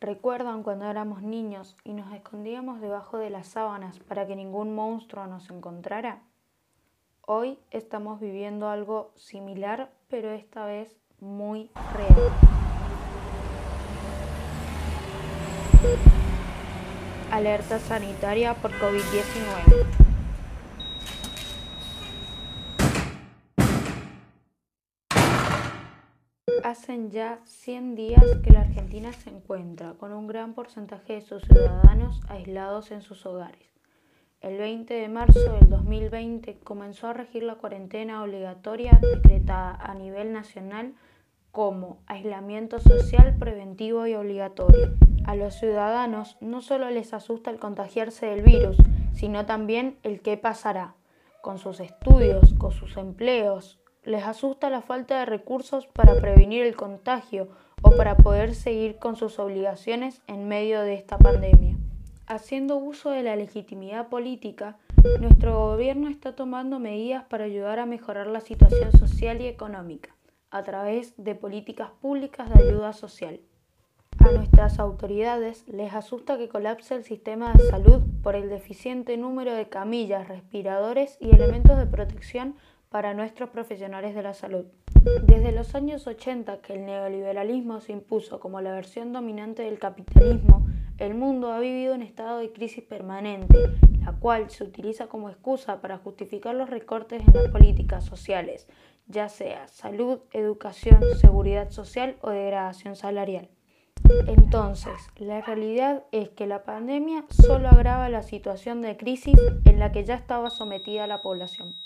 ¿Recuerdan cuando éramos niños y nos escondíamos debajo de las sábanas para que ningún monstruo nos encontrara? Hoy estamos viviendo algo similar, pero esta vez muy real. Alerta sanitaria por COVID-19. Hacen ya 100 días que la Argentina se encuentra con un gran porcentaje de sus ciudadanos aislados en sus hogares. El 20 de marzo del 2020 comenzó a regir la cuarentena obligatoria decretada a nivel nacional como aislamiento social preventivo y obligatorio. A los ciudadanos no solo les asusta el contagiarse del virus, sino también el qué pasará con sus estudios, con sus empleos, les asusta la falta de recursos para prevenir el contagio o para poder seguir con sus obligaciones en medio de esta pandemia. Haciendo uso de la legitimidad política, nuestro gobierno está tomando medidas para ayudar a mejorar la situación social y económica a través de políticas públicas de ayuda social. A nuestras autoridades les asusta que colapse el sistema de salud por el deficiente número de camillas, respiradores y elementos de protección para nuestros profesionales de la salud. Desde los años 80 que el neoliberalismo se impuso como la versión dominante del capitalismo, el mundo ha vivido un estado de crisis permanente, la cual se utiliza como excusa para justificar los recortes en las políticas sociales, ya sea salud, educación, seguridad social o degradación salarial. Entonces, la realidad es que la pandemia solo agrava la situación de crisis en la que ya estaba sometida la población.